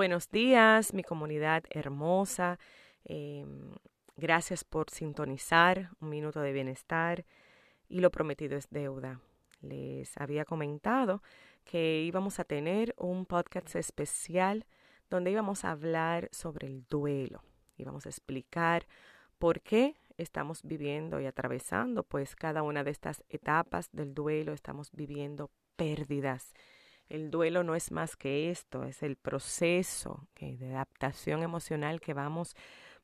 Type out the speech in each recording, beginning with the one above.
Buenos días, mi comunidad hermosa. Em, gracias por sintonizar un minuto de bienestar y lo prometido es deuda. Les había comentado que íbamos a tener un podcast especial donde íbamos a hablar sobre el duelo. Íbamos a explicar por qué estamos viviendo y atravesando pues cada una de estas etapas del duelo, estamos viviendo pérdidas el duelo no es más que esto, es el proceso de adaptación emocional que vamos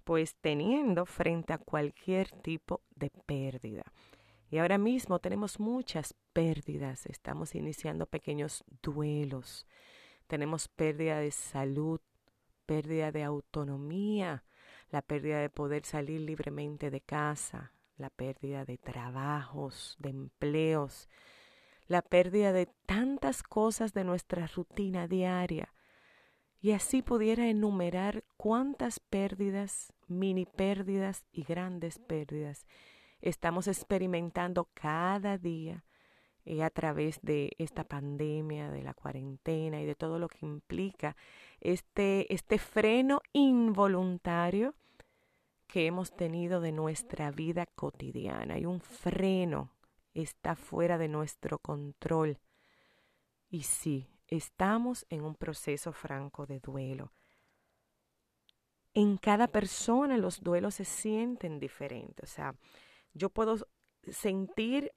pues teniendo frente a cualquier tipo de pérdida. Y ahora mismo tenemos muchas pérdidas, estamos iniciando pequeños duelos, tenemos pérdida de salud, pérdida de autonomía, la pérdida de poder salir libremente de casa, la pérdida de trabajos, de empleos, la pérdida de tantas cosas de nuestra rutina diaria. Y así pudiera enumerar cuántas pérdidas, mini pérdidas y grandes pérdidas estamos experimentando cada día eh, a través de esta pandemia, de la cuarentena y de todo lo que implica este, este freno involuntario que hemos tenido de nuestra vida cotidiana. Hay un freno está fuera de nuestro control. Y sí, estamos en un proceso franco de duelo. En cada persona los duelos se sienten diferentes. O sea, yo puedo sentir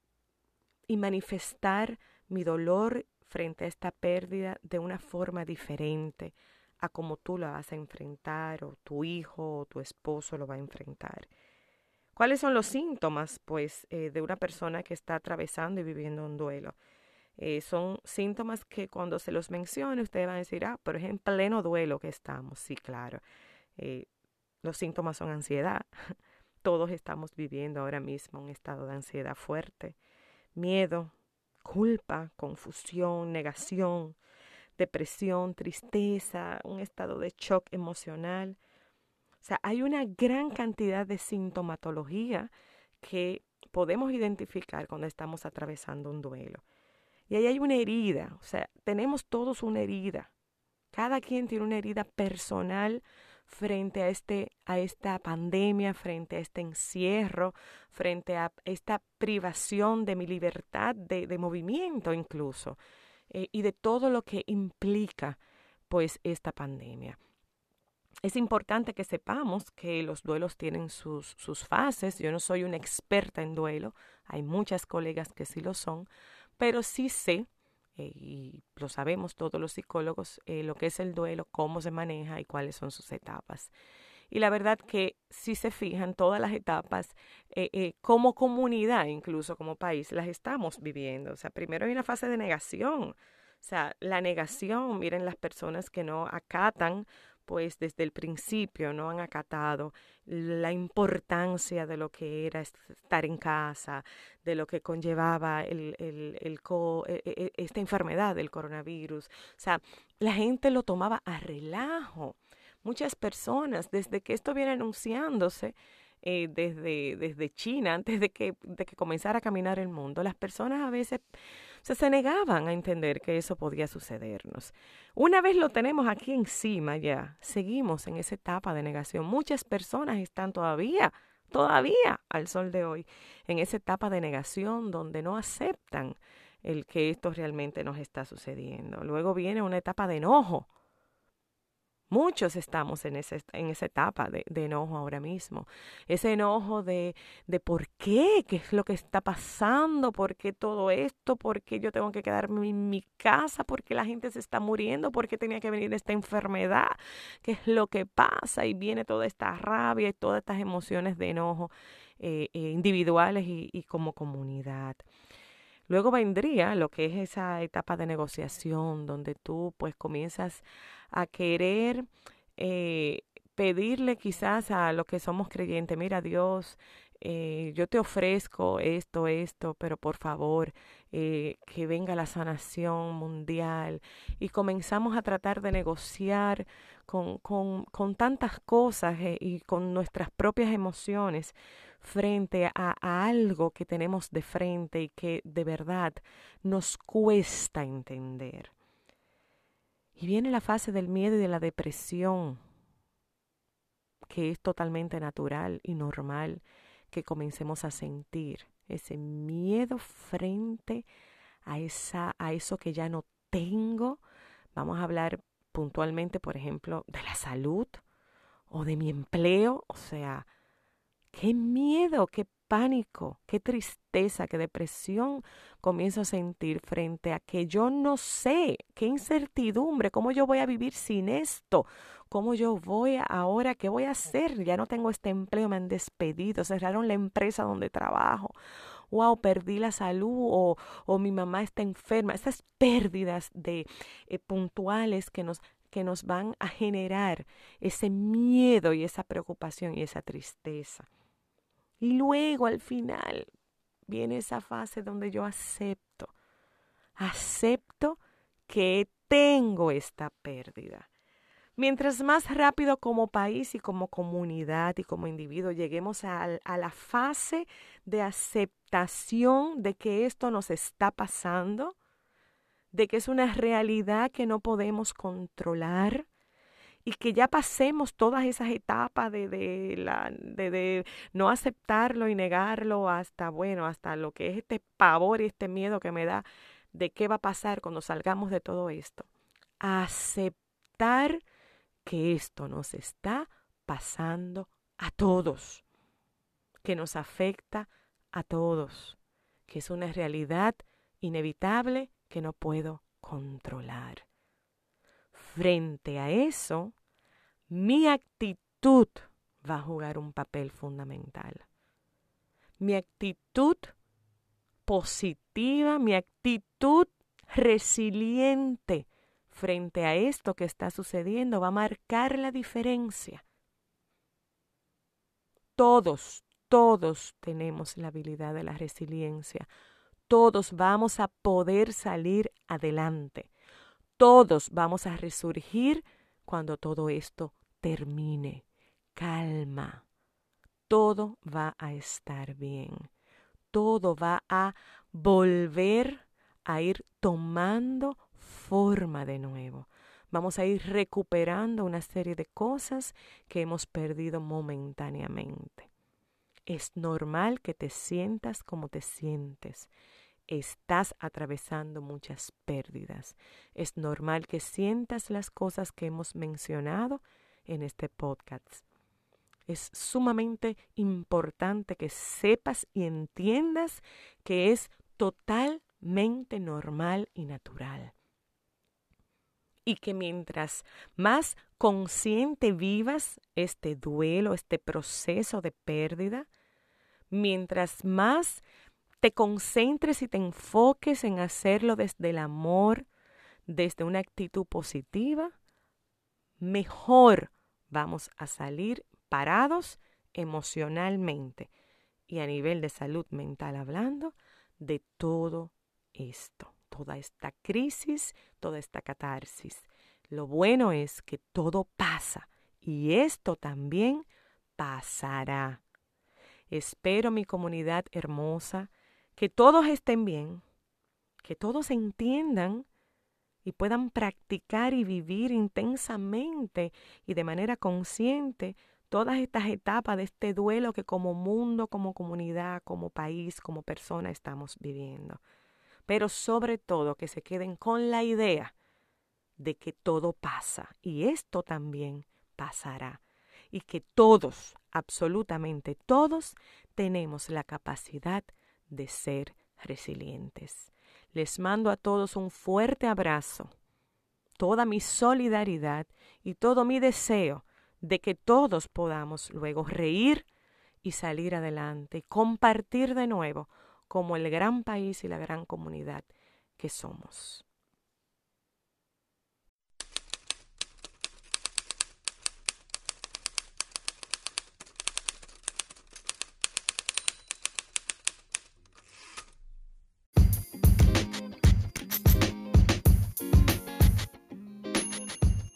y manifestar mi dolor frente a esta pérdida de una forma diferente a como tú la vas a enfrentar o tu hijo o tu esposo lo va a enfrentar. ¿Cuáles son los síntomas, pues, eh, de una persona que está atravesando y viviendo un duelo? Eh, son síntomas que cuando se los mencione ustedes van a decir, ah, pero es en pleno duelo que estamos. Sí, claro. Eh, los síntomas son ansiedad. Todos estamos viviendo ahora mismo un estado de ansiedad fuerte, miedo, culpa, confusión, negación, depresión, tristeza, un estado de shock emocional o sea, hay una gran cantidad de sintomatología que podemos identificar cuando estamos atravesando un duelo. Y ahí hay una herida, o sea, tenemos todos una herida. Cada quien tiene una herida personal frente a, este, a esta pandemia, frente a este encierro, frente a esta privación de mi libertad de, de movimiento incluso, eh, y de todo lo que implica pues esta pandemia es importante que sepamos que los duelos tienen sus, sus, fases. Yo no soy una experta en duelo, hay muchas colegas que sí lo son, pero sí sé, eh, y lo sabemos todos los psicólogos, eh, lo que es el duelo, cómo se maneja y cuáles son sus etapas. Y la verdad que si se fijan, todas las etapas, eh, como comunidad, incluso como país, las estamos viviendo. O sea, primero hay una fase de negación. O sea, la negación, miren las personas que no acatan pues desde el principio no han acatado la importancia de lo que era estar en casa, de lo que conllevaba el, e, e, e, esta enfermedad del coronavirus. O sea, la gente lo tomaba a relajo. Muchas personas, desde que esto viene anunciándose, eh, desde, desde China, antes de que, de que comenzara a caminar el mundo, las personas a veces se negaban a entender que eso podía sucedernos. Una vez lo tenemos aquí encima ya, seguimos en esa etapa de negación. Muchas personas están todavía, todavía al sol de hoy, en esa etapa de negación donde no aceptan el que esto realmente nos está sucediendo. Luego viene una etapa de enojo Muchos estamos en, ese, en esa etapa de, enojo ahora mismo. Ese enojo de, de por qué, qué es lo que está pasando, por qué todo esto, por qué yo tengo que quedarme en mi casa, por qué la gente se está muriendo, por qué tenía que venir esta enfermedad, qué es lo que pasa y viene toda esta rabia y todas estas emociones de enojo eh, eh, individuales y como comunidad. Luego vendría lo que es esa etapa de negociación donde tú pues comienzas a querer eh, pedirle quizás a los que somos creyentes, mira Dios, eh, yo te ofrezco esto, esto, pero por favor, eh, que venga la sanación mundial. Y comenzamos a tratar de negociar con, con, con tantas cosas y con nuestras propias emociones frente a, algo que tenemos de frente y que de verdad nos cuesta entender. Y viene la fase del miedo y de la depresión, que es totalmente natural y normal que comencemos a sentir ese miedo frente a, esa, a eso que ya no tengo. Vamos a hablar puntualmente, por ejemplo, de la salud o de mi empleo. O sea, qué miedo, qué pánico, qué tristeza, qué depresión comienzo a sentir frente a que yo no sé, qué incertidumbre, cómo yo voy a vivir sin esto, cómo yo voy ahora, qué voy a hacer, ya no tengo este empleo, me han despedido, cerraron la empresa donde trabajo. Wow, perdí la salud o, o mi mamá está enferma. Esas pérdidas de eh, puntuales que nos que nos van a generar ese miedo y esa preocupación y esa tristeza. Luego al final viene esa fase donde yo acepto, acepto que tengo esta pérdida. Mientras más rápido como país y como comunidad y como individuo lleguemos a, a, la fase de aceptación de que esto nos está pasando, de que es una realidad que no podemos controlar, y que ya pasemos todas esas etapas de, de, la, de, de no aceptarlo y negarlo hasta, bueno, hasta lo que es este pavor y este miedo que me da de qué va a pasar cuando salgamos de todo esto. Aceptar que esto nos está pasando a todos, que nos afecta a todos, que es una realidad inevitable que no puedo controlar. Frente a eso, mi actitud va a jugar un papel fundamental. Mi actitud positiva, mi actitud resiliente frente a esto que está sucediendo va a marcar la diferencia. Todos, todos tenemos la habilidad de la resiliencia. Todos vamos a poder salir adelante. Todos vamos a resurgir cuando todo esto termine. Calma. Todo va a estar bien. Todo va a volver a ir tomando forma de nuevo. Vamos a ir recuperando una serie de cosas que hemos perdido momentáneamente. Es normal que te sientas como te sientes. Estás atravesando muchas pérdidas. Es normal que sientas las cosas que hemos mencionado en este podcast. Es sumamente importante que sepas y entiendas que es totalmente normal y natural. Y que mientras más consciente vivas este duelo, este proceso de pérdida, mientras más te concentres y te enfoques en hacerlo desde el amor, desde una actitud positiva, mejor vamos a salir parados emocionalmente y a nivel de salud mental hablando de todo esto, toda esta crisis, toda esta catarsis. Lo bueno es que todo pasa y esto también pasará. Espero mi comunidad hermosa, que todos estén bien, que todos entiendan y puedan practicar y vivir intensamente y de manera consciente todas estas etapas de este duelo que como mundo, como comunidad, como país, como persona estamos viviendo. Pero sobre todo que se queden con la idea de que todo pasa y esto también pasará y que todos, absolutamente todos, tenemos la capacidad de ser resilientes. Les mando a todos un fuerte abrazo, toda mi solidaridad y todo mi deseo de que todos podamos luego reír y salir adelante, compartir de nuevo como el gran país y la gran comunidad que somos.